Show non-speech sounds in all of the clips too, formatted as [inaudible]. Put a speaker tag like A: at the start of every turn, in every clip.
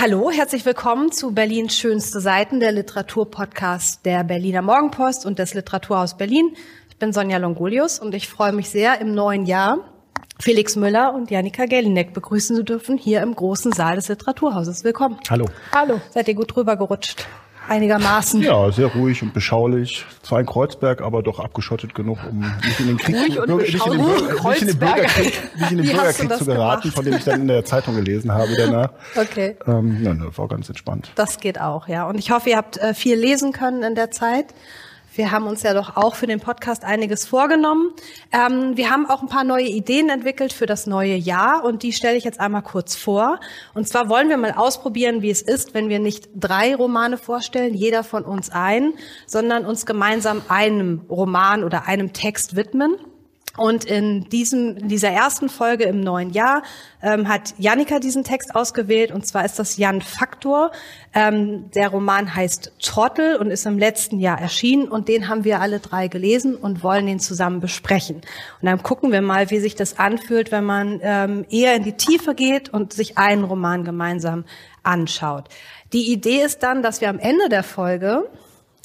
A: Hallo, herzlich willkommen zu Berlins schönste Seiten, der Literaturpodcast der Berliner Morgenpost und des Literaturhaus Berlin. Ich bin Sonja Longolius und ich freue mich sehr, im neuen Jahr Felix Müller und Janika Gellinek begrüßen zu dürfen hier im großen Saal des Literaturhauses. Willkommen.
B: Hallo.
A: Hallo. Seid ihr gut drüber gerutscht? Einigermaßen.
B: Ja, sehr ruhig und beschaulich. Zwar in Kreuzberg, aber doch abgeschottet genug, um nicht in den Krieg,
A: Ruhig und
B: nicht in den,
A: beschaulich.
B: nicht in den Bürgerkrieg, nicht in den
A: Wie hast du
B: Bürgerkrieg
A: das
B: zu geraten,
A: gemacht?
B: von dem ich dann in der Zeitung gelesen habe danach. [laughs]
A: Okay.
B: Ähm, nein, war ganz entspannt.
A: Das geht auch, ja. Und ich hoffe, ihr habt äh, viel lesen können in der Zeit. Wir haben uns ja doch auch für den Podcast einiges vorgenommen. Ähm, wir haben auch ein paar neue Ideen entwickelt für das neue Jahr und die stelle ich jetzt einmal kurz vor. Und zwar wollen wir mal ausprobieren, wie es ist, wenn wir nicht drei Romane vorstellen, jeder von uns ein, sondern uns gemeinsam einem Roman oder einem Text widmen. Und in diesem, in dieser ersten Folge im neuen Jahr ähm, hat Jannika diesen Text ausgewählt. Und zwar ist das Jan Faktor. Ähm, der Roman heißt Trottel und ist im letzten Jahr erschienen. Und den haben wir alle drei gelesen und wollen ihn zusammen besprechen. Und dann gucken wir mal, wie sich das anfühlt, wenn man ähm, eher in die Tiefe geht und sich einen Roman gemeinsam anschaut. Die Idee ist dann, dass wir am Ende der Folge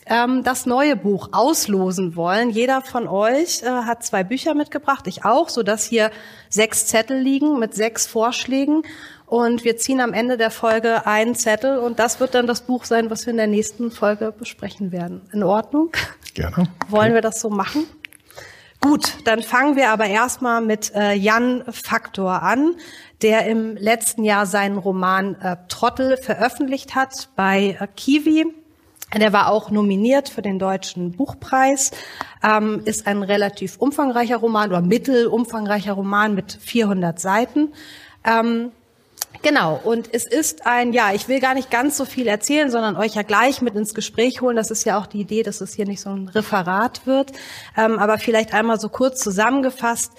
A: ähm, das neue Buch auslosen wollen. Jeder von euch äh, hat zwei Bücher mitgebracht, ich auch, so dass hier sechs Zettel liegen mit sechs Vorschlägen. Und wir ziehen am Ende der Folge einen Zettel und das wird dann das Buch sein, was wir in der nächsten Folge besprechen werden. In Ordnung?
B: Gerne.
A: Wollen wir das so machen? Gut, dann fangen wir aber erstmal mit äh, Jan Faktor an, der im letzten Jahr seinen Roman äh, Trottel veröffentlicht hat bei äh, Kiwi. Der war auch nominiert für den Deutschen Buchpreis, ähm, ist ein relativ umfangreicher Roman oder mittelumfangreicher Roman mit 400 Seiten. Ähm, Genau, und es ist ein, ja, ich will gar nicht ganz so viel erzählen, sondern euch ja gleich mit ins Gespräch holen. Das ist ja auch die Idee, dass es hier nicht so ein Referat wird. Ähm, aber vielleicht einmal so kurz zusammengefasst.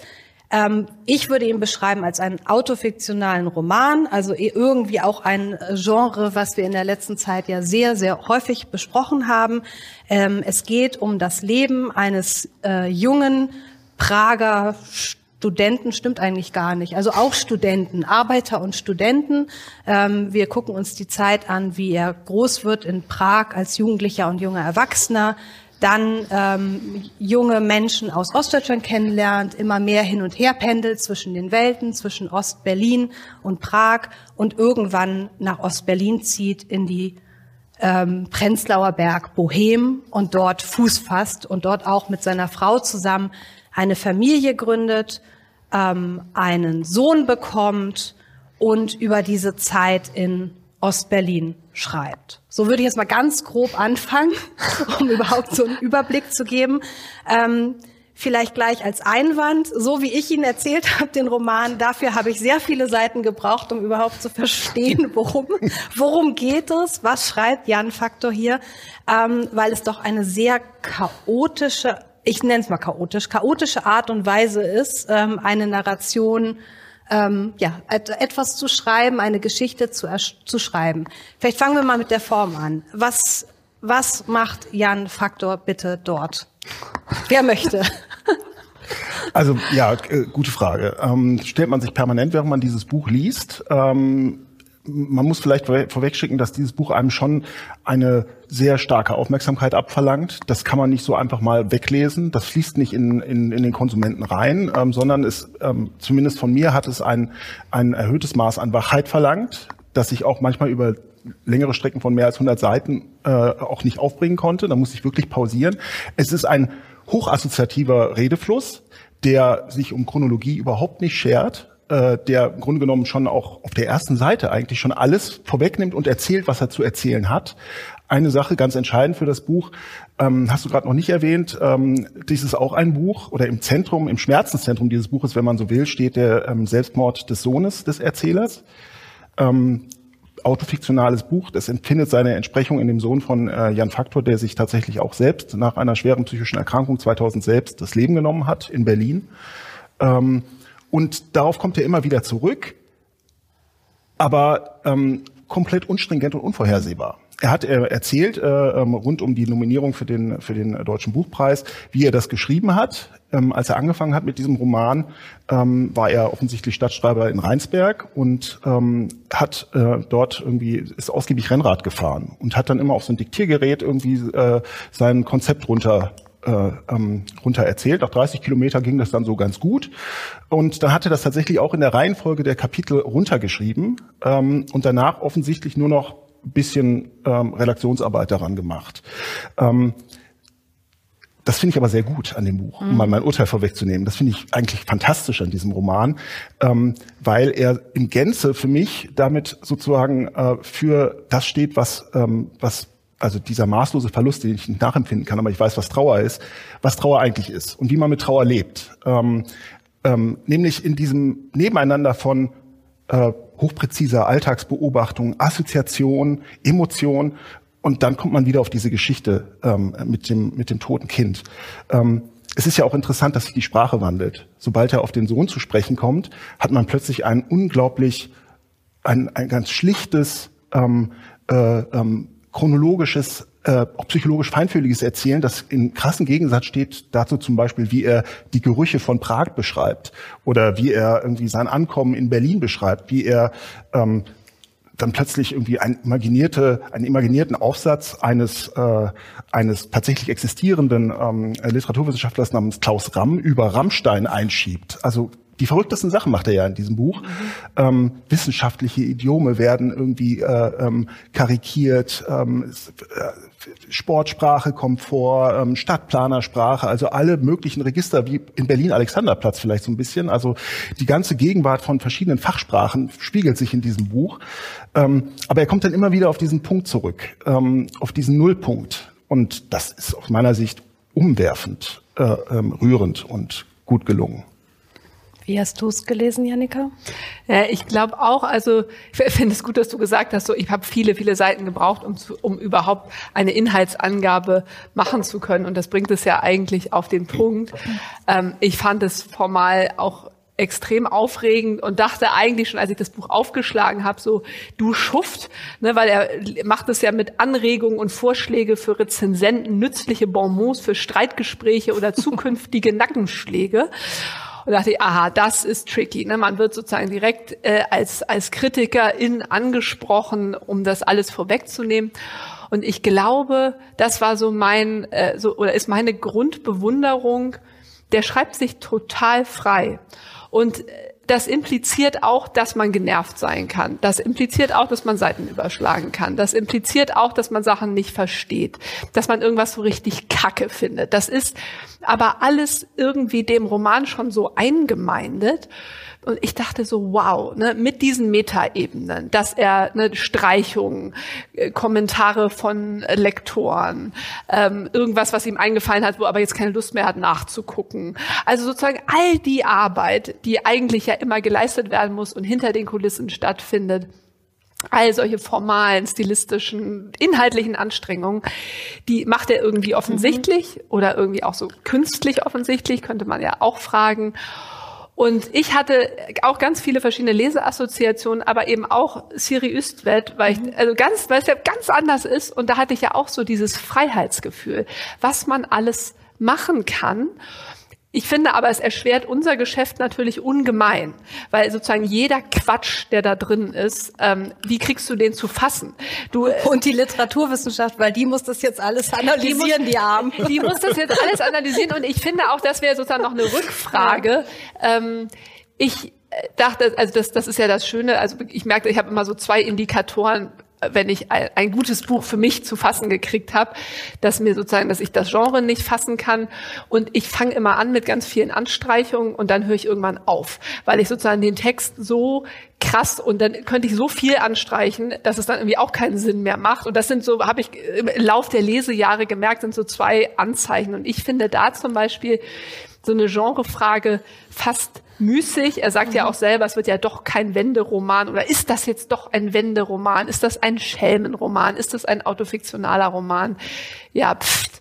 A: Ähm, ich würde ihn beschreiben als einen autofiktionalen Roman, also eh irgendwie auch ein Genre, was wir in der letzten Zeit ja sehr, sehr häufig besprochen haben. Ähm, es geht um das Leben eines äh, jungen Prager Studenten stimmt eigentlich gar nicht. Also auch Studenten, Arbeiter und Studenten. Ähm, wir gucken uns die Zeit an, wie er groß wird in Prag als Jugendlicher und junger Erwachsener. Dann ähm, junge Menschen aus Ostdeutschland kennenlernt, immer mehr hin und her pendelt zwischen den Welten, zwischen Ostberlin und Prag und irgendwann nach Ostberlin zieht in die ähm, Prenzlauer Berg Bohem und dort Fuß fasst und dort auch mit seiner Frau zusammen eine Familie gründet, ähm, einen Sohn bekommt und über diese Zeit in Ostberlin schreibt. So würde ich jetzt mal ganz grob anfangen, [laughs] um überhaupt so einen Überblick zu geben. Ähm, vielleicht gleich als Einwand, so wie ich ihn erzählt habe, den Roman, dafür habe ich sehr viele Seiten gebraucht, um überhaupt zu verstehen, [laughs] worum, worum geht es, was schreibt Jan Faktor hier, ähm, weil es doch eine sehr chaotische, ich nenne es mal chaotisch, chaotische Art und Weise ist, ähm, eine Narration ähm, ja, et etwas zu schreiben, eine Geschichte zu, zu schreiben. Vielleicht fangen wir mal mit der Form an. Was, was macht Jan Faktor bitte dort? Wer möchte?
B: Also ja, äh, gute Frage. Ähm, stellt man sich permanent, während man dieses Buch liest. Ähm, man muss vielleicht vorwe- vorwegschicken, dass dieses Buch einem schon eine sehr starke Aufmerksamkeit abverlangt. Das kann man nicht so einfach mal weglesen. Das fließt nicht in, in, in den Konsumenten rein, ähm, sondern es, ähm, zumindest von mir hat es ein, ein erhöhtes Maß an Wachheit verlangt, dass ich auch manchmal über längere Strecken von mehr als 100 Seiten äh, auch nicht aufbringen konnte. Da muss ich wirklich pausieren. Es ist ein hochassoziativer Redefluss, der sich um Chronologie überhaupt nicht schert, äh, der im Grunde genommen schon auch auf der ersten Seite eigentlich schon alles vorwegnimmt und erzählt, was er zu erzählen hat. Eine Sache ganz entscheidend für das Buch, ähm, hast du gerade noch nicht erwähnt, ähm, dies ist auch ein Buch oder im Zentrum, im Schmerzenszentrum dieses Buches, wenn man so will, steht der ähm, Selbstmord des Sohnes des Erzählers. Ähm, autofiktionales Buch. Das empfindet seine Entsprechung in dem Sohn von äh, Jan Faktor, der sich tatsächlich auch selbst nach einer schweren psychischen Erkrankung 2000 selbst das Leben genommen hat in Berlin. Ähm, und darauf kommt er immer wieder zurück, aber ähm, komplett unstringent und unvorhersehbar. er hat äh, erzählt äh, ähm, rund um die Nominierung für den für den deutschen Buchpreis, wie er das geschrieben hat. Ähm, als er angefangen hat mit diesem Roman, ähm, war er offensichtlich Stadtschreiber in Rheinsberg und ähm, hat äh, dort irgendwie ist ausgiebig Rennrad gefahren und hat dann immer auf so ein Diktiergerät irgendwie äh, sein Konzept runter ähm, runter erzählt. Nach 30 Kilometer ging das dann so ganz gut. Und dann hat er das tatsächlich auch in der Reihenfolge der Kapitel runtergeschrieben ähm, und danach offensichtlich nur noch ein bisschen ähm, Redaktionsarbeit daran gemacht. Ähm, das finde ich aber sehr gut an dem Buch, um mal mein Urteil vorwegzunehmen. Das finde ich eigentlich fantastisch an diesem Roman, ähm, weil er in Gänze für mich damit sozusagen äh, für das steht, was, ähm, was also dieser maßlose Verlust, den ich nicht nachempfinden kann, aber ich weiß, was Trauer ist, was Trauer eigentlich ist und wie man mit Trauer lebt. Ähm, ähm, nämlich in diesem Nebeneinander von äh, hochpräziser Alltagsbeobachtung, Assoziation, Emotion und dann kommt man wieder auf diese Geschichte ähm, mit, dem, mit dem toten Kind. Ähm, es ist ja auch interessant, dass sich die Sprache wandelt. Sobald er auf den Sohn zu sprechen kommt, hat man plötzlich ein unglaublich, ein, ein ganz schlichtes, ähm, äh, ähm, chronologisches, äh, auch psychologisch feinfühliges Erzählen, das in krassen Gegensatz steht dazu zum Beispiel, wie er die Gerüche von Prag beschreibt oder wie er irgendwie sein Ankommen in Berlin beschreibt, wie er ähm, dann plötzlich irgendwie ein imaginierte, einen imaginierten Aufsatz eines, äh, eines tatsächlich existierenden ähm, Literaturwissenschaftlers namens Klaus Ramm über Rammstein einschiebt. Also die verrücktesten Sachen macht er ja in diesem Buch. Ähm, wissenschaftliche Idiome werden irgendwie äh, ähm, karikiert, ähm, äh, Sportsprache kommt vor, ähm, Stadtplanersprache, also alle möglichen Register, wie in Berlin Alexanderplatz vielleicht so ein bisschen. Also die ganze Gegenwart von verschiedenen Fachsprachen spiegelt sich in diesem Buch. Ähm, aber er kommt dann immer wieder auf diesen Punkt zurück, ähm, auf diesen Nullpunkt. Und das ist aus meiner Sicht umwerfend, äh, ähm, rührend und gut gelungen.
A: Wie hast du es gelesen, Janika?
C: Ja, ich glaube auch, also ich finde es gut, dass du gesagt hast, so ich habe viele, viele Seiten gebraucht, um, zu, um überhaupt eine Inhaltsangabe machen zu können. Und das bringt es ja eigentlich auf den Punkt. Ähm, ich fand es formal auch extrem aufregend und dachte eigentlich schon, als ich das Buch aufgeschlagen habe, so du Schuft, ne, weil er macht es ja mit Anregungen und Vorschläge für Rezensenten, nützliche Bonbons für Streitgespräche oder [laughs] zukünftige Nackenschläge. Und dachte ich, aha, das ist tricky. Ne? Man wird sozusagen direkt äh, als, als Kritikerin angesprochen, um das alles vorwegzunehmen. Und ich glaube, das war so mein, äh, so, oder ist meine Grundbewunderung, der schreibt sich total frei. Und äh, das impliziert auch, dass man genervt sein kann. Das impliziert auch, dass man Seiten überschlagen kann. Das impliziert auch, dass man Sachen nicht versteht. Dass man irgendwas so richtig kacke findet. Das ist aber alles irgendwie dem Roman schon so eingemeindet. Und ich dachte so, wow, ne, mit diesen Metaebenen, dass er ne, Streichungen, äh, Kommentare von Lektoren, ähm, irgendwas, was ihm eingefallen hat, wo aber jetzt keine Lust mehr hat nachzugucken. Also sozusagen all die Arbeit, die eigentlich ja immer geleistet werden muss und hinter den Kulissen stattfindet, all solche formalen, stilistischen, inhaltlichen Anstrengungen, die macht er irgendwie offensichtlich mhm. oder irgendwie auch so künstlich offensichtlich, könnte man ja auch fragen. Und ich hatte auch ganz viele verschiedene Leseassoziationen, aber eben auch Siri Üstwet, weil ich, mhm. also ganz, weil es ja ganz anders ist. Und da hatte ich ja auch so dieses Freiheitsgefühl, was man alles machen kann. Ich finde aber, es erschwert unser Geschäft natürlich ungemein, weil sozusagen jeder Quatsch, der da drin ist, ähm, wie kriegst du den zu fassen?
A: Du, äh, und die Literaturwissenschaft, weil die muss das jetzt alles analysieren, die, muss, die Armen.
C: Die muss das jetzt alles [laughs] analysieren und ich finde auch, das wäre sozusagen noch eine Rückfrage. Ähm, ich äh, dachte, also das, das ist ja das Schöne, also ich merkte, ich habe immer so zwei Indikatoren, wenn ich ein, gutes Buch für mich zu fassen gekriegt habe, dass mir sozusagen, dass ich das Genre nicht fassen kann. Und ich fange immer an mit ganz vielen Anstreichungen und dann höre ich irgendwann auf, weil ich sozusagen den Text so krass und dann könnte ich so viel anstreichen, dass es dann irgendwie auch keinen Sinn mehr macht. Und das sind so, habe ich im Lauf der Lesejahre gemerkt, sind so zwei Anzeichen. Und ich finde da zum Beispiel so eine Genrefrage fast müßig. Er sagt mhm. ja auch selber, es wird ja doch kein Wenderoman oder ist das jetzt doch ein Wenderoman? Ist das ein Schelmenroman? Ist das ein autofiktionaler Roman? Ja, pfft.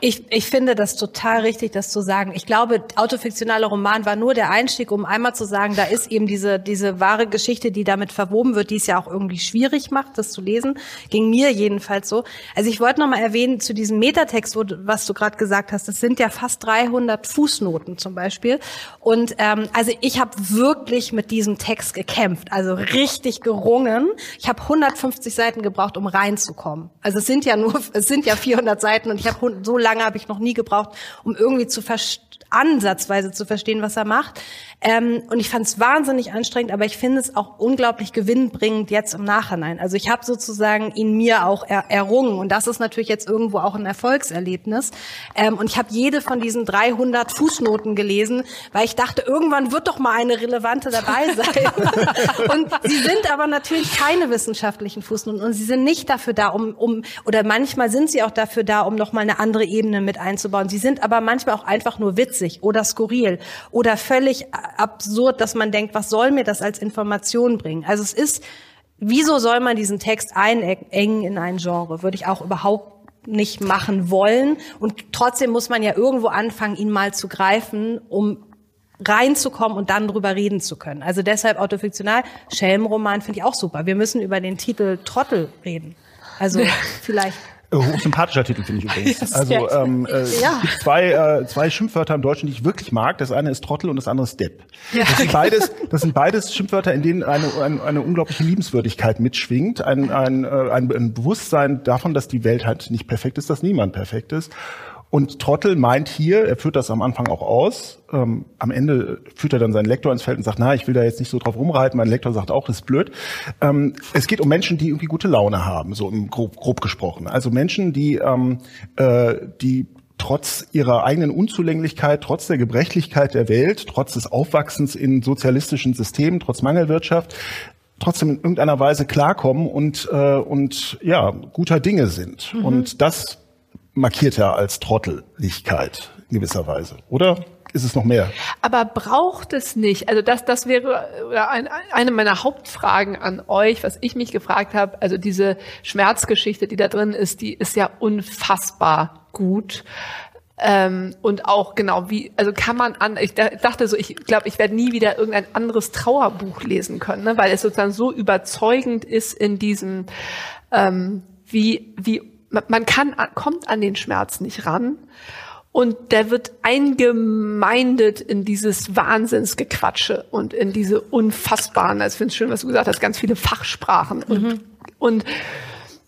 A: Ich, ich finde das total richtig, das zu sagen. Ich glaube, autofiktionaler Roman war nur der Einstieg, um einmal zu sagen, da ist eben diese, diese wahre Geschichte, die damit verwoben wird, die es ja auch irgendwie schwierig macht, das zu lesen. Ging mir jedenfalls so. Also ich wollte noch mal erwähnen, zu diesem Metatext, wo, was du gerade gesagt hast, das sind ja fast 300 Fußnoten zum Beispiel. Und ähm, also ich habe wirklich mit diesem Text gekämpft, also richtig gerungen. Ich habe 150 Seiten gebraucht, um reinzukommen. Also es sind ja nur, es sind ja 400 Seiten und ich habe so lange habe ich noch nie gebraucht, um irgendwie zu ansatzweise zu verstehen, was er macht. Ähm, und ich fand es wahnsinnig anstrengend, aber ich finde es auch unglaublich gewinnbringend jetzt im Nachhinein. Also ich habe sozusagen ihn mir auch er errungen und das ist natürlich jetzt irgendwo auch ein Erfolgserlebnis. Ähm, und ich habe jede von diesen 300 Fußnoten gelesen, weil ich dachte, irgendwann wird doch mal eine relevante dabei [laughs] sein. und sie sind aber natürlich keine wissenschaftlichen Fußnoten und sie sind nicht dafür da, um, um oder manchmal sind sie auch dafür da, um noch mal eine andere Ebene mit einzubauen. Sie sind aber manchmal auch einfach nur witzig oder skurril oder völlig absurd, dass man denkt, was soll mir das als Information bringen? Also es ist, wieso soll man diesen Text einengen in ein Genre? Würde ich auch überhaupt nicht machen wollen. Und trotzdem muss man ja irgendwo anfangen, ihn mal zu greifen, um reinzukommen und dann drüber reden zu können. Also deshalb autofiktional. Schelmenroman finde ich auch super. Wir müssen über den Titel Trottel reden. Also [laughs] vielleicht
B: Hochsympathischer Titel finde ich übrigens. Also ähm, äh, ja. es gibt zwei, äh, zwei Schimpfwörter im Deutschen, die ich wirklich mag. Das eine ist Trottel und das andere ist Depp. Ja. Das, sind beides, das sind beides Schimpfwörter, in denen eine, eine, eine unglaubliche Liebenswürdigkeit mitschwingt. Ein, ein, äh, ein, ein Bewusstsein davon, dass die Welt halt nicht perfekt ist, dass niemand perfekt ist. Und Trottel meint hier, er führt das am Anfang auch aus, ähm, am Ende führt er dann seinen Lektor ins Feld und sagt, na, ich will da jetzt nicht so drauf rumreiten, mein Lektor sagt auch, das ist blöd. Ähm, es geht um Menschen, die irgendwie gute Laune haben, so im grob, grob gesprochen. Also Menschen, die, ähm, äh, die trotz ihrer eigenen Unzulänglichkeit, trotz der Gebrechlichkeit der Welt, trotz des Aufwachsens in sozialistischen Systemen, trotz Mangelwirtschaft, trotzdem in irgendeiner Weise klarkommen und, äh, und ja, guter Dinge sind. Mhm. Und das markiert er als Trotteligkeit in gewisser Weise, oder? Ist es noch mehr?
C: Aber braucht es nicht? Also das, das wäre ein, eine meiner Hauptfragen an euch, was ich mich gefragt habe. Also diese Schmerzgeschichte, die da drin ist, die ist ja unfassbar gut. Ähm, und auch genau wie, also kann man an, ich dachte so, ich glaube, ich werde nie wieder irgendein anderes Trauerbuch lesen können, ne, weil es sozusagen so überzeugend ist in diesem, ähm, wie, wie man kann, kommt an den Schmerz nicht ran. Und der wird eingemeindet in dieses Wahnsinnsgequatsche und in diese unfassbaren, also ich finde es schön, was du gesagt hast, ganz viele Fachsprachen und, mhm. und,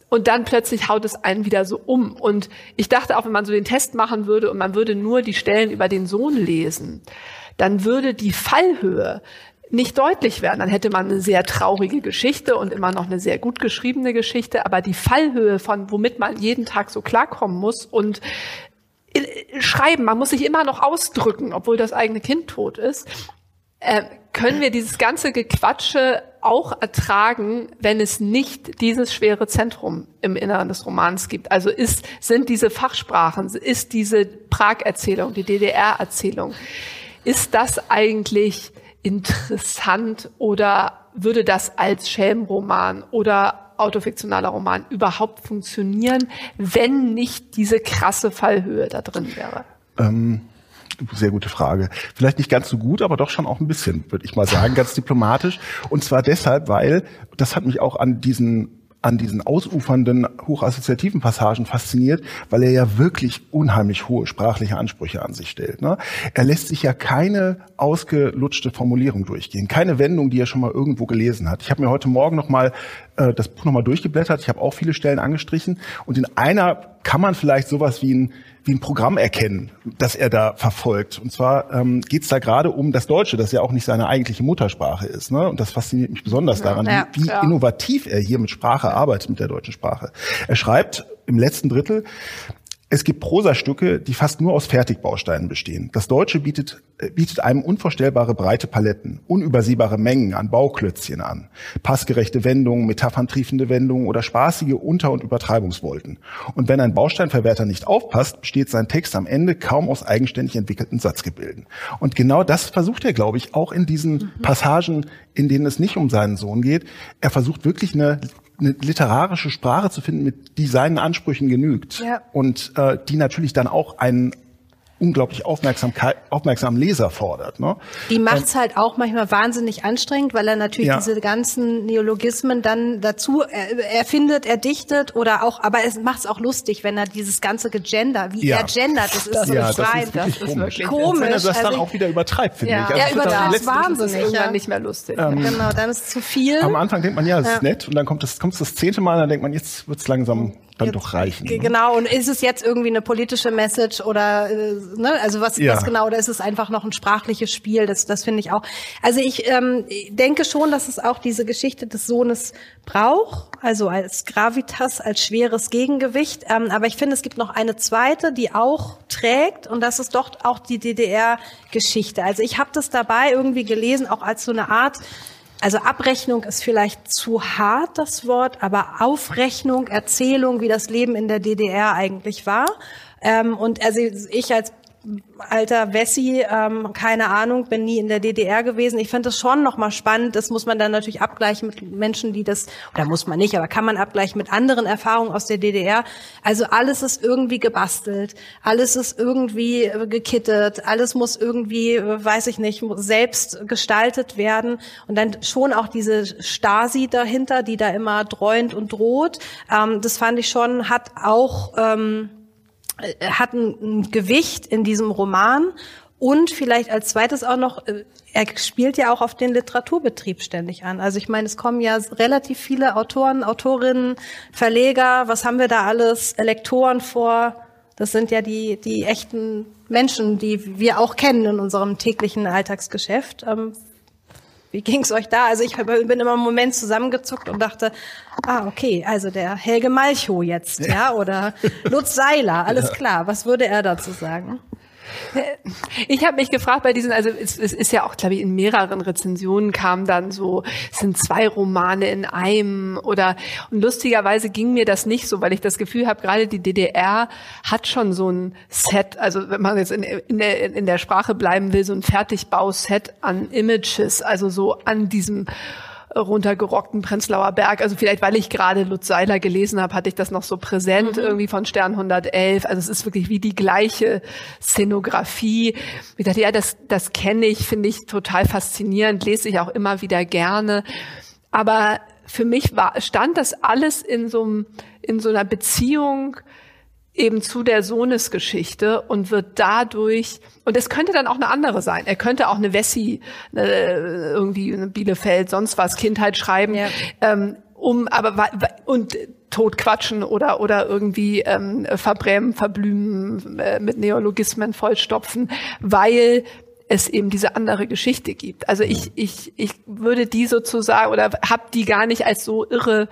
C: und dann plötzlich haut es einen wieder so um. Und ich dachte auch, wenn man so den Test machen würde und man würde nur die Stellen über den Sohn lesen, dann würde die Fallhöhe nicht deutlich werden. Dann hätte man eine sehr traurige Geschichte und immer noch eine sehr gut geschriebene Geschichte, aber die Fallhöhe von womit man jeden Tag so klarkommen muss und äh, schreiben, man muss sich immer noch ausdrücken, obwohl das eigene Kind tot ist. Äh, können wir dieses ganze Gequatsche auch ertragen, wenn es nicht dieses schwere Zentrum im Inneren des Romans gibt? Also ist, sind diese Fachsprachen, ist diese Prag-Erzählung, die DDR-Erzählung, ist das eigentlich interessant oder würde das als Schelmroman oder autofiktionaler Roman überhaupt funktionieren, wenn nicht diese krasse Fallhöhe da drin wäre?
B: Ähm, sehr gute Frage. Vielleicht nicht ganz so gut, aber doch schon auch ein bisschen, würde ich mal sagen, ganz diplomatisch. Und zwar deshalb, weil, das hat mich auch an diesen an diesen ausufernden, hochassoziativen Passagen fasziniert, weil er ja wirklich unheimlich hohe sprachliche Ansprüche an sich stellt. Ne? Er lässt sich ja keine ausgelutschte Formulierung durchgehen, keine Wendung, die er schon mal irgendwo gelesen hat. Ich habe mir heute Morgen noch mal äh, das Buch noch mal durchgeblättert. Ich habe auch viele Stellen angestrichen und in einer kann man vielleicht sowas wie ein ein Programm erkennen, das er da verfolgt. Und zwar ähm, geht es da gerade um das Deutsche, das ja auch nicht seine eigentliche Muttersprache ist. Ne? Und das fasziniert mich besonders daran, ja, wie, wie innovativ er hier mit Sprache arbeitet, mit der deutschen Sprache. Er schreibt im letzten Drittel, es gibt Prosastücke, die fast nur aus Fertigbausteinen bestehen. Das Deutsche bietet, äh, bietet einem unvorstellbare breite Paletten, unübersehbare Mengen an Bauklötzchen an, passgerechte Wendungen, metapherntriefende Wendungen oder spaßige Unter- und Übertreibungswolken. Und wenn ein Bausteinverwerter nicht aufpasst, besteht sein Text am Ende kaum aus eigenständig entwickelten Satzgebilden. Und genau das versucht er, glaube ich, auch in diesen mhm. Passagen, in denen es nicht um seinen Sohn geht. Er versucht wirklich eine eine literarische Sprache zu finden, mit die seinen Ansprüchen genügt
A: Ja.
B: und äh, die natürlich dann auch einen unglaublich Aufmerksamkeit, aufmerksamen Leser fordert. Ne?
A: Die macht's halt auch manchmal wahnsinnig anstrengend, weil er natürlich
B: Ja.
A: diese ganzen Neologismen dann dazu er- erfindet, erdichtet oder auch, aber es macht's auch lustig, wenn er dieses ganze Gegender, wie
B: Ja.
A: er gendert, das ist
C: Das
A: so
B: ja, das ist wirklich
C: Das ist
B: komisch.
C: wirklich
B: Auch wenn er
A: komisch.
B: das dann
A: Also-
B: auch wieder übertreibt, finde
C: Ja.
B: ich. Also
A: Ja,
B: es
A: übertreibt
B: letztlich-
A: wahnsinnig.
C: Ist
A: ja.
C: nicht mehr lustig.
A: Genau, dann ist es zu viel.
B: Am Anfang denkt man, ja, das ist nett, und dann kommt das, kommt das zehnte Mal, dann denkt man, jetzt wird's langsam dann doch reichen. Ne?
A: Genau, und ist es jetzt irgendwie eine politische Message oder äh, ne, also was,
B: Ja.
A: was genau, oder ist es einfach noch ein sprachliches Spiel? Das, das finde ich auch. Also ich ähm, denke schon, dass es auch diese Geschichte des Sohnes braucht, also als Gravitas, als schweres Gegengewicht. Ähm, aber ich finde, es gibt noch eine zweite, die auch trägt, und das ist doch auch die DDR-Geschichte. Also ich habe das dabei irgendwie gelesen, auch als so eine Art also Abrechnung ist vielleicht zu hart das Wort, aber Aufrechnung, Erzählung, wie das Leben in der DDR eigentlich war. Ähm, und also ich als alter Wessi, ähm, keine Ahnung, bin nie in der DDR gewesen. Ich finde das schon nochmal spannend. Das muss man dann natürlich abgleichen mit Menschen, die das, oder muss man nicht, aber kann man abgleichen mit anderen Erfahrungen aus der DDR. Also alles ist irgendwie gebastelt, alles ist irgendwie äh, gekittet, alles muss irgendwie, äh, weiß ich nicht, selbst gestaltet werden. Und dann schon auch diese Stasi dahinter, die da immer dreuend und droht. Ähm, das fand ich schon, hat auch... Ähm, äh, hat ein, Gewicht in diesem Roman und vielleicht als zweites auch noch, äh, er spielt ja auch auf den Literaturbetrieb ständig an. Also ich meine, es kommen ja relativ viele Autoren, Autorinnen, Verleger, was haben wir da alles, Lektoren vor. Das sind ja die, die echten Menschen, die wir auch kennen in unserem täglichen Alltagsgeschäft. Wie ging's euch da? Also ich bin immer im Moment zusammengezuckt und dachte, ah, okay, also der Helge Malchow jetzt, ja, oder Lutz Seiler, alles klar. Was würde er dazu sagen?
C: Ich habe mich gefragt bei diesen, also es, es ist ja auch, glaube ich, in mehreren Rezensionen kam dann so, es sind zwei Romane in einem oder und lustigerweise ging mir das nicht so, weil ich das Gefühl habe, gerade die DDR hat schon so ein Set, also wenn man jetzt in, in, der, in der Sprache bleiben will, so ein Fertigbauset an Images, also so an diesem runtergerockten Prenzlauer Berg. Also vielleicht, weil ich gerade Lutz Seiler gelesen habe, hatte ich das noch so präsent
A: Mhm.
C: irgendwie von Stern 111. Also es ist wirklich wie die gleiche Szenografie. Ich dachte, ja, das, das kenne ich, finde ich total faszinierend, lese ich auch immer wieder gerne. Aber für mich war, stand das alles in so, einem, in so einer Beziehung eben zu der Sohnesgeschichte und wird dadurch, und es könnte dann auch eine andere sein. Er könnte auch eine Wessi, eine, irgendwie eine Bielefeld, sonst was, Kindheit schreiben,
A: Ja.
C: ähm, um, aber, und totquatschen oder, oder irgendwie ähm, verbrämen, verblümen, äh, mit Neologismen vollstopfen, weil es eben diese andere Geschichte gibt. Also ich, ich, ich würde die sozusagen, oder habe die gar nicht als so irre,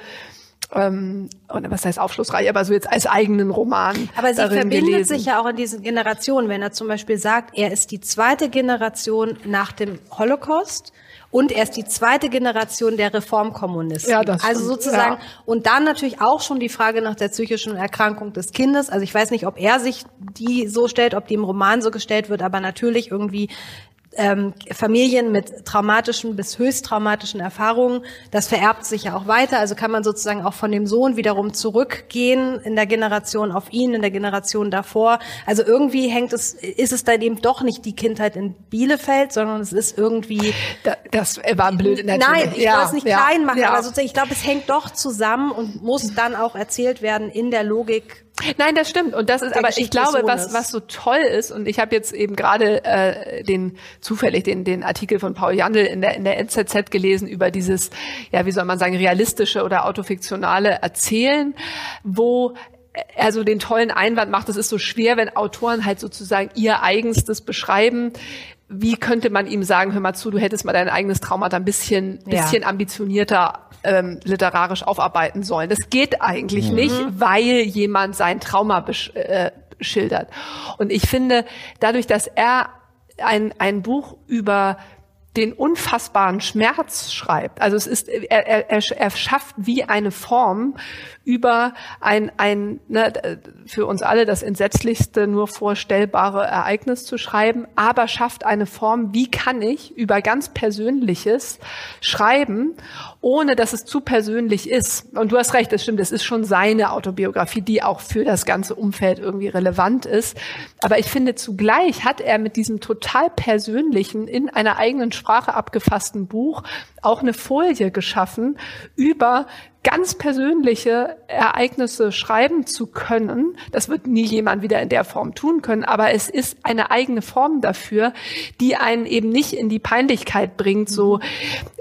C: ähm, oder was heißt aufschlussreich, aber so jetzt als eigenen Roman.
A: Aber sie verbindet
C: gelesen.
A: sich ja auch in diesen Generationen, wenn er zum Beispiel sagt, er ist die zweite Generation nach dem Holocaust. Und er ist die zweite Generation der Reformkommunisten.
C: Ja, das
A: also sozusagen,
C: Ja.
A: und dann natürlich auch schon die Frage nach der psychischen Erkrankung des Kindes. Also ich weiß nicht, ob er sich die so stellt, ob die im Roman so gestellt wird, aber natürlich irgendwie ähm, Familien mit traumatischen bis höchst traumatischen Erfahrungen, das vererbt sich ja auch weiter. Also kann man sozusagen auch von dem Sohn wiederum zurückgehen in der Generation auf ihn, in der Generation davor. Also irgendwie hängt es, ist es dann eben doch nicht die Kindheit in Bielefeld, sondern es ist irgendwie
C: Da, das war blöd.
A: Nein, ich
C: Ja,
A: wollte es nicht
C: ja,
A: klein machen,
C: ja.
A: aber sozusagen, ich glaube, es hängt doch zusammen und muss dann auch erzählt werden in der Logik.
C: Nein, das stimmt. Und das ist
A: Der
C: aber, ich glaube, was,
A: Sohnes.
C: was so toll ist, und ich habe jetzt eben gerade äh, den zufällig den, den Artikel von Paul Jandl in der, in der NZZ gelesen über dieses, ja, wie soll man sagen, realistische oder autofiktionale Erzählen, wo er so den tollen Einwand macht, es ist so schwer, wenn Autoren halt sozusagen ihr eigenstes beschreiben. Wie könnte man ihm sagen, hör mal zu, du hättest mal dein eigenes Trauma da ein bisschen,
A: Ja.
C: bisschen ambitionierter ähm, literarisch aufarbeiten sollen. Das geht eigentlich nicht, weil jemand sein Trauma besch äh, schildert. Und ich finde, dadurch, dass er ein, ein Buch über den unfassbaren Schmerz schreibt. Also es ist, er, er, er schafft wie eine Form über ein, ein ne, für uns alle das entsetzlichste nur vorstellbare Ereignis zu schreiben, aber schafft eine Form, wie kann ich über ganz Persönliches schreiben, ohne dass es zu persönlich ist. Und du hast recht, das stimmt, es ist schon seine Autobiografie, die auch für das ganze Umfeld irgendwie relevant ist. Aber ich finde, zugleich hat er mit diesem total persönlichen, in einer eigenen Sprache abgefassten Buch auch eine Folie geschaffen über ganz persönliche Ereignisse schreiben zu können. Das wird nie jemand wieder in der Form tun können, aber es ist eine eigene Form dafür, die einen eben nicht in die Peinlichkeit bringt, so,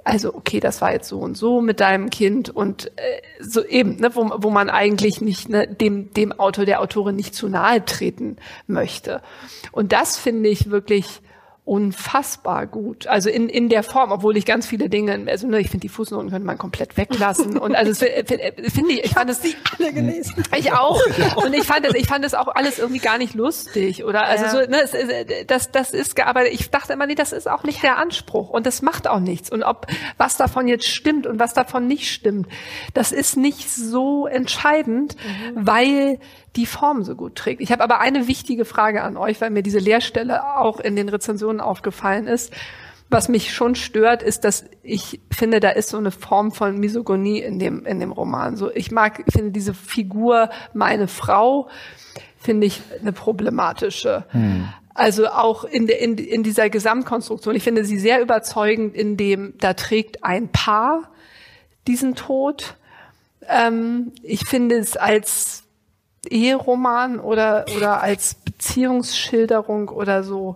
C: also okay, das war jetzt so und so mit deinem Kind und äh, so eben, ne, wo, wo man eigentlich nicht ne, dem, dem Autor, der Autorin nicht zu nahe treten möchte. Und das finde ich wirklich unfassbar gut. Also in, in der Form, obwohl ich ganz viele Dinge, also ne, ich finde die Fußnoten könnte man komplett weglassen und also finde find ich, ich fand es alle gelesen. Ich auch und ich fand es, ich fand es auch alles irgendwie gar nicht lustig oder also ja. so, ne, es, das das ist, aber ich dachte immer, nee, das ist auch nicht der Anspruch und das macht auch nichts und ob was davon jetzt stimmt und was davon nicht stimmt, das ist nicht so entscheidend, mhm. weil die Form so gut trägt. Ich habe aber eine wichtige Frage an euch, weil mir diese Leerstelle auch in den Rezensionen aufgefallen ist. Was mich schon stört, ist, dass ich finde, da ist so eine Form von Misogonie in dem, in dem Roman. So, ich mag, ich finde diese Figur, meine Frau, finde ich eine problematische. Hm. Also auch in, de, in, in dieser Gesamtkonstruktion. Ich finde sie sehr überzeugend, in dem da trägt ein Paar diesen Tod. Ähm, ich finde es als Eheroman oder, oder als Beziehungsschilderung oder so.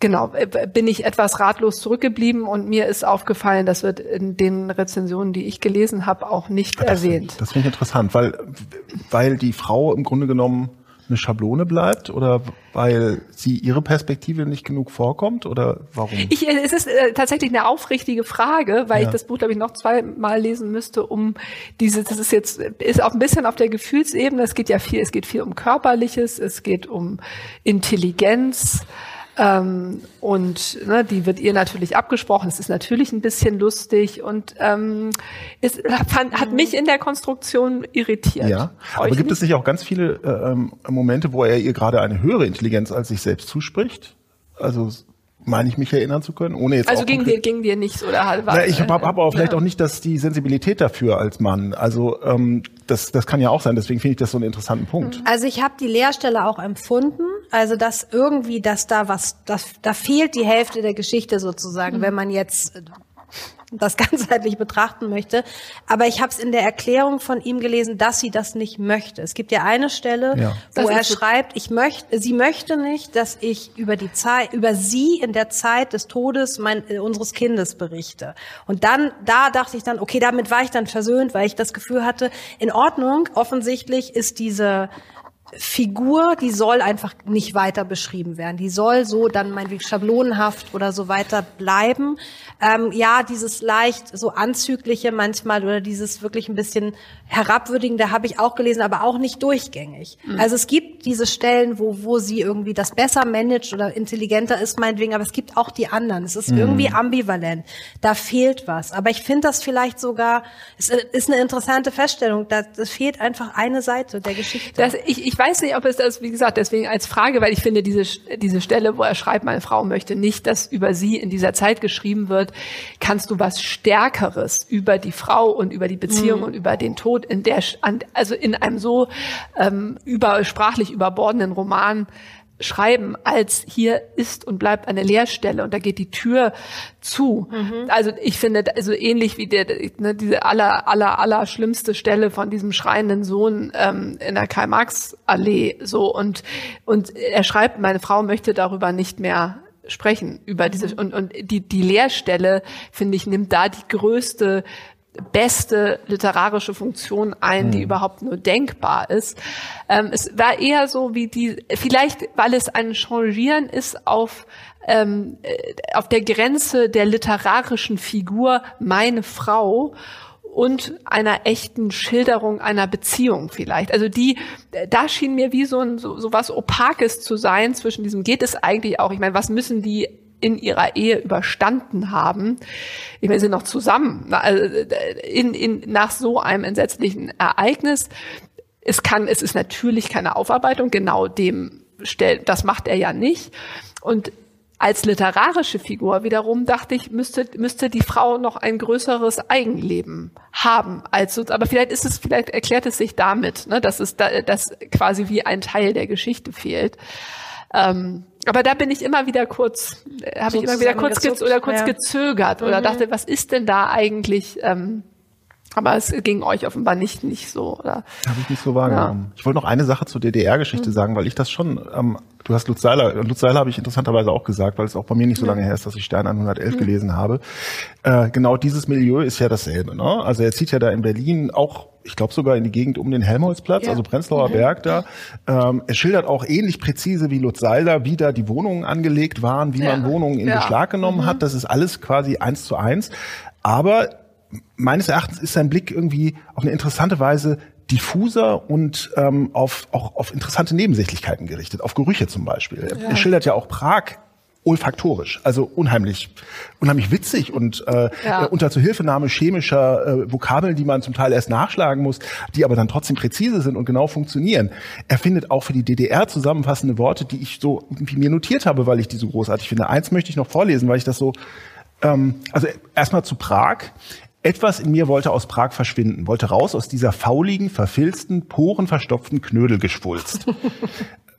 C: Genau, äh, bin ich etwas ratlos zurückgeblieben und mir ist aufgefallen, das wird in den Rezensionen, die ich gelesen habe, auch nicht
B: das,
C: erwähnt.
B: Das finde ich interessant, weil, weil die Frau im Grunde genommen eine Schablone bleibt oder weil sie ihre Perspektive nicht genug vorkommt oder warum?
C: Ich, äh, es ist äh, tatsächlich eine aufrichtige Frage, weil ja. ich das Buch glaube ich noch zweimal lesen müsste, um diese. Das ist jetzt ist auch ein bisschen auf der Gefühlsebene. Es geht ja viel. Es geht viel um körperliches. Es geht um Intelligenz. Ähm, und ne, die wird ihr natürlich abgesprochen. Es ist natürlich ein bisschen lustig und ähm, es fand, hat mich in der Konstruktion irritiert.
B: Ja, aber gibt nicht? es nicht auch ganz viele äh, ähm, Momente, wo er ihr gerade eine höhere Intelligenz als sich selbst zuspricht? Also meine ich mich erinnern zu können, ohne jetzt
C: also ging dir ging dir nichts oder
B: halt Na, ich habe hab aber vielleicht ja. auch nicht dass die Sensibilität dafür als Mann. Also ähm, das das kann ja auch sein. Deswegen finde ich das so einen interessanten Punkt.
A: Also ich habe die Lehrstelle auch empfunden. Also dass irgendwie, dass da was, das, da fehlt die Hälfte der Geschichte sozusagen, mhm. wenn man jetzt das [laughs] ganzheitlich betrachten möchte. Aber ich habe es in der Erklärung von ihm gelesen, dass sie das nicht möchte. Es gibt ja eine Stelle, ja. wo er schreibt, ich möchte, sie möchte nicht, dass ich über die Zeit, über sie in der Zeit des Todes mein, äh, unseres Kindes berichte. Und dann, da dachte ich dann, okay, damit war ich dann versöhnt, weil ich das Gefühl hatte, in Ordnung, offensichtlich ist diese Figur, die soll einfach nicht weiter beschrieben werden. Die soll so dann meinetwegen schablonenhaft oder so weiter bleiben. Ähm, ja, dieses leicht so anzügliche manchmal oder dieses wirklich ein bisschen herabwürdigende habe ich auch gelesen, aber auch nicht durchgängig. Mhm. Also es gibt diese Stellen, wo, wo sie irgendwie das besser managt oder intelligenter ist meinetwegen, aber es gibt auch die anderen. Es ist mhm. irgendwie ambivalent. Da fehlt was. Aber ich finde das vielleicht sogar, es ist eine interessante Feststellung, da, fehlt einfach eine Seite der Geschichte.
C: Das, ich, ich weiß nicht, ob es das, wie gesagt, deswegen als Frage, weil ich finde, diese, diese Stelle, wo er schreibt, meine Frau möchte nicht, dass über sie in dieser Zeit geschrieben wird, kannst du was Stärkeres über die Frau und über die Beziehung mhm. und über den Tod in der, also in einem so ähm, über, sprachlich überbordenden Roman schreiben, als hier ist und bleibt eine Leerstelle und da geht die Tür zu. Mhm. Also ich finde, also ähnlich wie der, ne, diese aller, aller, aller schlimmste Stelle von diesem schreienden Sohn ähm, in der Karl-Marx-Allee so und, und er schreibt, meine Frau möchte darüber nicht mehr sprechen über diese mhm. und und die die Leerstelle finde ich nimmt da die größte beste literarische Funktion ein, die mhm. überhaupt nur denkbar ist. Ähm, es war eher so wie die, vielleicht weil es ein Changieren ist auf ähm, äh, auf der Grenze der literarischen Figur meine Frau und einer echten Schilderung einer Beziehung vielleicht. Also die, da schien mir wie so ein so, so was Opakes zu sein zwischen diesem geht es eigentlich auch. Ich meine, was müssen die in ihrer Ehe überstanden haben. Ich meine, sie sind noch zusammen also, in, in, nach so einem entsetzlichen Ereignis. Es kann, es ist natürlich keine Aufarbeitung, genau dem stellt, das macht er ja nicht. Und als literarische Figur wiederum dachte ich, müsste, müsste die Frau noch ein größeres Eigenleben haben. Als, aber vielleicht ist es, vielleicht erklärt es sich damit, ne, dass es da, dass quasi wie ein Teil der Geschichte fehlt. Ähm, aber da bin ich immer wieder kurz, habe ich immer wieder kurz oder kurz ja. gezögert oder mhm. dachte, was ist denn da eigentlich? Ähm, aber es ging euch offenbar nicht, nicht so, oder?
B: Habe ich nicht so wahrgenommen. Ja. Ich wollte noch eine Sache zur DDR-Geschichte mhm. sagen, weil ich das schon, ähm, du hast Lutz Seiler, Lutz Seiler habe ich interessanterweise auch gesagt, weil es auch bei mir nicht so lange her ist, dass ich Stern 111 mhm. gelesen habe. Äh, genau dieses Milieu ist ja dasselbe. Ne? Also er zieht ja da in Berlin auch ich glaube sogar in die Gegend um den Helmholtzplatz, ja. also Prenzlauer mhm. Berg da. Ähm, er schildert auch ähnlich präzise wie Lutz Seiler, wie da die Wohnungen angelegt waren, wie ja. man Wohnungen in. Beschlag genommen mhm. hat. Das ist alles quasi eins zu eins. Aber meines Erachtens ist sein Blick irgendwie auf eine interessante Weise diffuser und ähm, auf, auch auf interessante Nebensächlichkeiten gerichtet, auf Gerüche zum Beispiel. Ja. Er schildert ja auch Prag olfaktorisch, also unheimlich, unheimlich witzig und äh, ja. Äh, unter Zuhilfenahme chemischer äh, Vokabeln, die man zum Teil erst nachschlagen muss, die aber dann trotzdem präzise sind und genau funktionieren. Er findet auch für die DDR zusammenfassende Worte, die ich so irgendwie mir notiert habe, weil ich die so großartig finde. Eins möchte ich noch vorlesen, weil ich das so ähm, also erstmal zu Prag. Etwas in mir wollte aus Prag verschwinden, wollte raus aus dieser fauligen, verfilzten, porenverstopften Knödelgeschwulst. [laughs]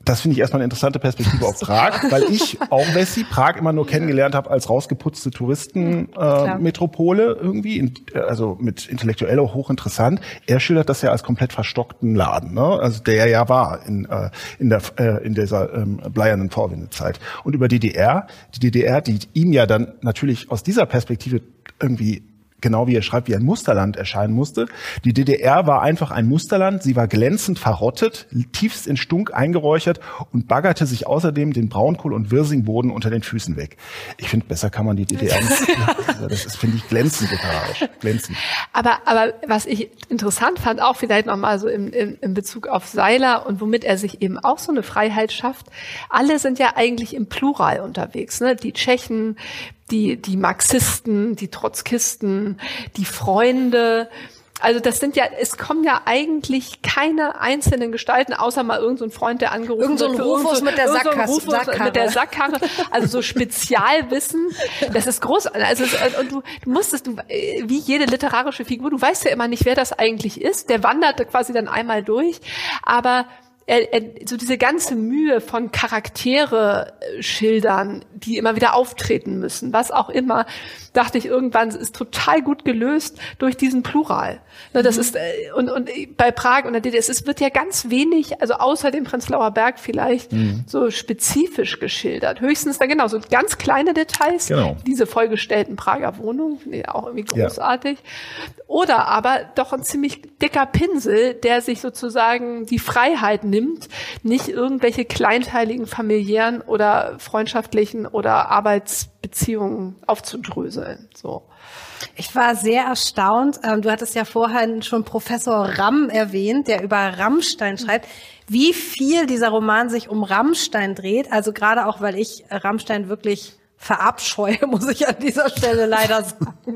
B: Das finde ich erstmal eine interessante Perspektive auf Prag, weil ich auch Wessi Prag immer nur kennengelernt habe als rausgeputzte Touristenmetropole äh, irgendwie, also mit intellektuell auch hochinteressant. Er schildert das ja als komplett verstockten Laden, ne? also der ja war in, äh, in, der, äh, in dieser ähm, bleiernen Vorwendezeit. Und über DDR, die DDR, die ihm ja dann natürlich aus dieser Perspektive irgendwie genau wie er schreibt, wie ein Musterland erscheinen musste. Die DDR war einfach ein Musterland. Sie war glänzend verrottet, tiefst in Stunk eingeräuchert und baggerte sich außerdem den Braunkohl- und Wirsingboden unter den Füßen weg. Ich finde, besser kann man die DDR nicht. [laughs] das ist, finde ich, glänzend literarisch. Glänzend.
C: Aber, aber was ich interessant fand, auch vielleicht nochmal so im, im, im Bezug auf Seiler und womit er sich eben auch so eine Freiheit schafft. Alle sind ja eigentlich im Plural unterwegs. Ne? Die Tschechen, die, die Marxisten, die Trotzkisten, die Freunde. Also das sind ja, es kommen ja eigentlich keine einzelnen Gestalten, außer mal irgendein so Freund, der angerufen
A: irgend so ein Rufus mit der Sackkarre.
C: So Sackkarre. mit der Sackkarre. Also so Spezialwissen. Das ist großartig. Also und du, du musstest, du, wie jede literarische Figur, du weißt ja immer nicht, wer das eigentlich ist. Der wandert quasi dann einmal durch. Aber er, er, so diese ganze Mühe von Charaktere äh, schildern, die immer wieder auftreten müssen, was auch immer, dachte ich irgendwann, ist total gut gelöst durch diesen Plural. Ne, das mhm. ist äh, und, und bei Prag und der DDR, es wird ja ganz wenig, also außer dem Prenzlauer Berg vielleicht mhm. so spezifisch geschildert. Höchstens dann genau so ganz kleine Details, genau. diese vollgestellten Prager Wohnungen, auch irgendwie großartig. Ja. Oder aber doch ein ziemlich dicker Pinsel, der sich sozusagen die Freiheit nimmt, nicht irgendwelche kleinteiligen familiären oder freundschaftlichen oder Arbeitsbeziehungen aufzudröseln. So.
A: Ich war sehr erstaunt. Ähm, du hattest ja vorhin schon Professor Ramm erwähnt, der über Rammstein schreibt. Wie viel dieser Roman sich um Rammstein dreht, also gerade auch, weil ich Rammstein wirklich verabscheue, [laughs] muss ich an dieser Stelle leider sagen. [laughs]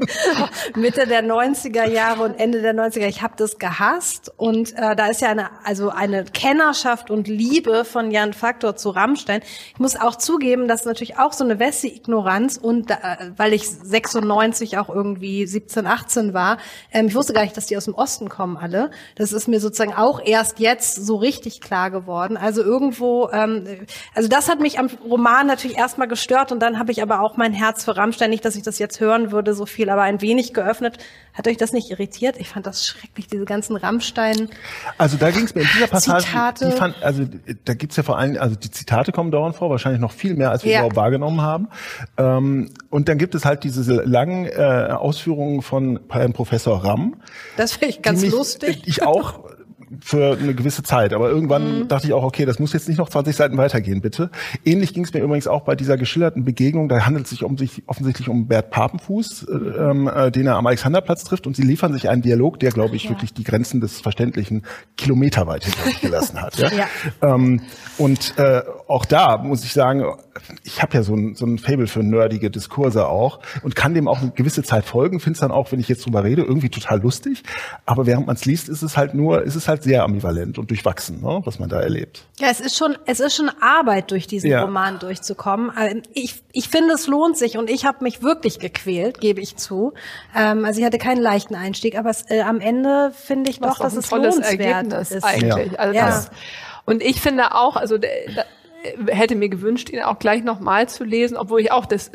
A: Mitte der 90er Jahre und Ende der 90er, ich habe das gehasst und äh, da ist ja eine also eine Kennerschaft und Liebe von Jan Faktor zu Rammstein. Ich muss auch zugeben, dass natürlich auch so eine Wessi-Ignoranz und äh, weil ich 96 auch irgendwie 17, 18 war, ähm, ich wusste gar nicht, dass die aus dem Osten kommen alle. Das ist mir sozusagen auch erst jetzt so richtig klar geworden. Also irgendwo, ähm, also das hat mich am Roman natürlich erstmal gestört und dann habe ich ich aber auch mein Herz für Rammstein, nicht, dass ich das jetzt hören würde, so viel, aber ein wenig geöffnet. Hat euch das nicht irritiert? Ich fand das schrecklich, diese ganzen Rammstein.
B: Also da ging es mir in dieser Passage, Zitate. Die fand, also da gibt's ja vor allem, also die Zitate kommen dauernd vor, wahrscheinlich noch viel mehr, als wir ja. überhaupt wahrgenommen haben. Ähm, und dann gibt es halt diese langen äh, Ausführungen von Professor Ramm.
A: Das finde ich ganz
B: mich,
A: lustig.
B: Ich auch für eine gewisse Zeit. Aber irgendwann mhm. dachte ich auch, okay, das muss jetzt nicht noch 20 Seiten weitergehen, bitte. Ähnlich ging es mir übrigens auch bei dieser geschilderten Begegnung. Da handelt es sich um sich offensichtlich um Bert Papenfuß, äh, ähm, äh, den er am Alexanderplatz trifft. Und sie liefern sich einen Dialog, der, glaube ich, ja. wirklich die Grenzen des Verständlichen kilometerweit hinter sich gelassen hat. Ja? ja. Ähm, und äh, auch da muss ich sagen, ich habe ja so ein, so ein Fable für nerdige Diskurse auch und kann dem auch eine gewisse Zeit folgen. Finde es dann auch, wenn ich jetzt drüber rede, irgendwie total lustig. Aber während man es liest, ist es halt nur, ist es halt sehr ambivalent und durchwachsen, ne, was man da erlebt.
A: Ja, es ist schon, es ist schon Arbeit, durch diesen ja. Roman durchzukommen. Ähm, ich, ich finde, es lohnt sich und ich habe mich wirklich gequält, gebe ich zu. Ähm, also ich hatte keinen leichten Einstieg, aber es, äh, am Ende finde ich was doch, dass es lohnenswert
C: Ergebnis ist. Eigentlich. Ja. Also ja. Das, und ich finde auch, also da, hätte mir gewünscht, ihn auch gleich nochmal zu lesen, obwohl ich auch, das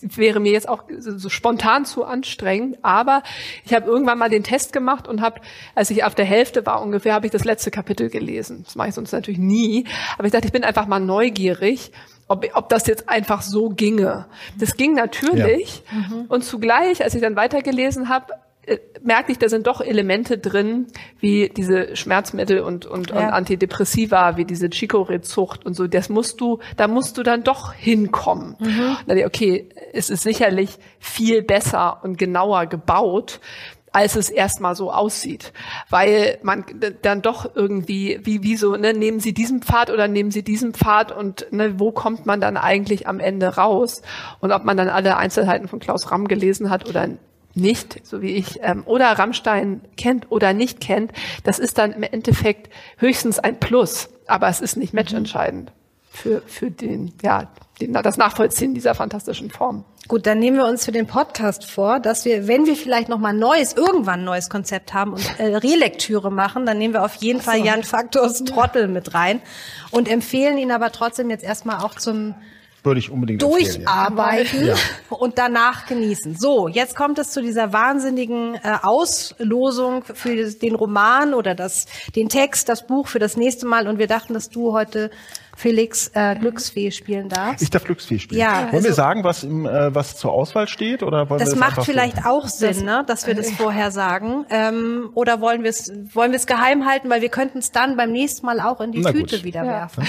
C: wäre mir jetzt auch so spontan zu anstrengend. Aber ich habe irgendwann mal den Test gemacht und habe, als ich auf der Hälfte war ungefähr, habe ich das letzte Kapitel gelesen. Das mache ich sonst natürlich nie. Aber ich dachte, ich bin einfach mal neugierig ob, ob das jetzt einfach so ginge. Das ging natürlich. Ja. Mhm. Und zugleich, als ich dann weitergelesen habe, äh, merke ich, da sind doch Elemente drin, wie diese Schmerzmittel und, und, ja. und Antidepressiva, wie diese Chicorée-Zucht und so. Das musst du, da musst du dann doch hinkommen. Mhm. Dann, okay, es ist sicherlich viel besser und genauer gebaut, als es erstmal so aussieht. Weil man dann doch irgendwie, wie, wie so, ne, nehmen Sie diesen Pfad oder nehmen Sie diesen Pfad und ne, wo kommt man dann eigentlich am Ende raus? Und ob man dann alle Einzelheiten von Klaus Ramm gelesen hat oder nicht, so wie ich, ähm, oder Rammstein kennt oder nicht kennt, das ist dann im Endeffekt höchstens ein Plus, aber es ist nicht matchentscheidend für, für den, ja, den, das Nachvollziehen dieser fantastischen Form.
A: Gut, dann nehmen wir uns für den Podcast vor, dass wir, wenn wir vielleicht noch mal ein neues, irgendwann ein neues Konzept haben und äh, Relektüre machen, dann nehmen wir auf jeden so. Fall Jan Faktors Trottel mit rein und empfehlen ihn aber trotzdem jetzt erstmal auch zum
B: würde ich unbedingt
A: durcharbeiten ja. [laughs] und danach genießen. So, jetzt kommt es zu dieser wahnsinnigen äh, Auslosung für den Roman oder das, den Text, das Buch für das nächste Mal. Und wir dachten, dass du heute Felix äh, Glücksfee spielen darfst.
B: Ich darf Glücksfee spielen. Ja, wollen also, wir sagen, was im äh, was zur Auswahl steht oder wollen
A: das
B: wir
A: das macht vielleicht so? auch Sinn, ne, dass wir das äh. [laughs] vorher sagen. Ähm, oder wollen wir es wollen wir es geheim halten, weil wir könnten es dann beim nächsten Mal auch in die Na Tüte gut. wieder ja. werfen.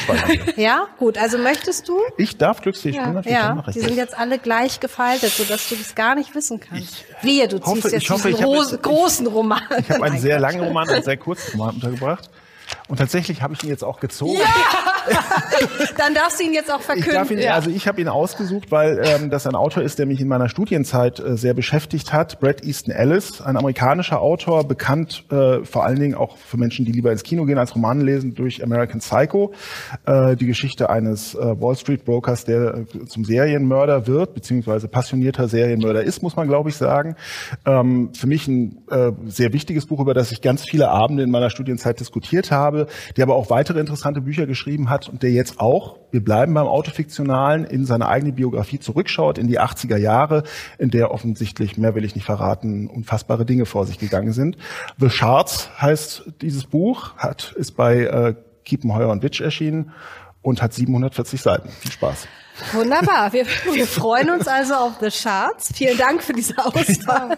A: ja, gut. Also möchtest du?
B: Ich darf Glücksfee spielen.
A: Ja, ja. die sind jetzt alle gleich gefaltet, so dass du das gar nicht wissen kannst. Ich Wehe, du hoffe, ziehst jetzt hoffe, diesen großen, großen Roman.
B: Ich habe einen sehr langen Roman, einen sehr kurzen Roman untergebracht. Und tatsächlich habe ich ihn jetzt auch gezogen.
A: Ja! [laughs] Dann darfst du ihn jetzt auch verkünden.
B: Ich darf ihn, Also ich habe ihn ausgesucht, weil ähm, das ein Autor ist, der mich in meiner Studienzeit äh, sehr beschäftigt hat. Brad Easton Ellis, ein amerikanischer Autor, bekannt äh, vor allen Dingen auch für Menschen, die lieber ins Kino gehen als Roman lesen, durch American Psycho. Äh, die Geschichte eines äh, Wall Street Brokers, der äh, zum Serienmörder wird, beziehungsweise passionierter Serienmörder ist, muss man glaube ich sagen. Ähm, für mich ein äh, sehr wichtiges Buch, über das ich ganz viele Abende in meiner Studienzeit diskutiert habe habe, der aber auch weitere interessante Bücher geschrieben hat und der jetzt auch, wir bleiben beim Autofiktionalen, in seine eigene Biografie zurückschaut, in die 80er Jahre, in der offensichtlich, mehr will ich nicht verraten, unfassbare Dinge vor sich gegangen sind. The Shards heißt dieses Buch, hat, ist bei äh, Kiepenheuer und Witsch erschienen und hat 740 Seiten. Viel Spaß.
A: Wunderbar. Wir, wir freuen uns also auf The Charts. Vielen Dank für diese Auswahl.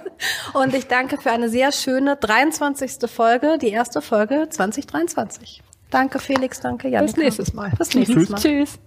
A: Und ich danke für eine sehr schöne 23. Folge, die erste Folge 2023. Danke Felix, danke Jan.
C: Bis nächstes Mal.
A: Bis nächstes Mal. Tschüss.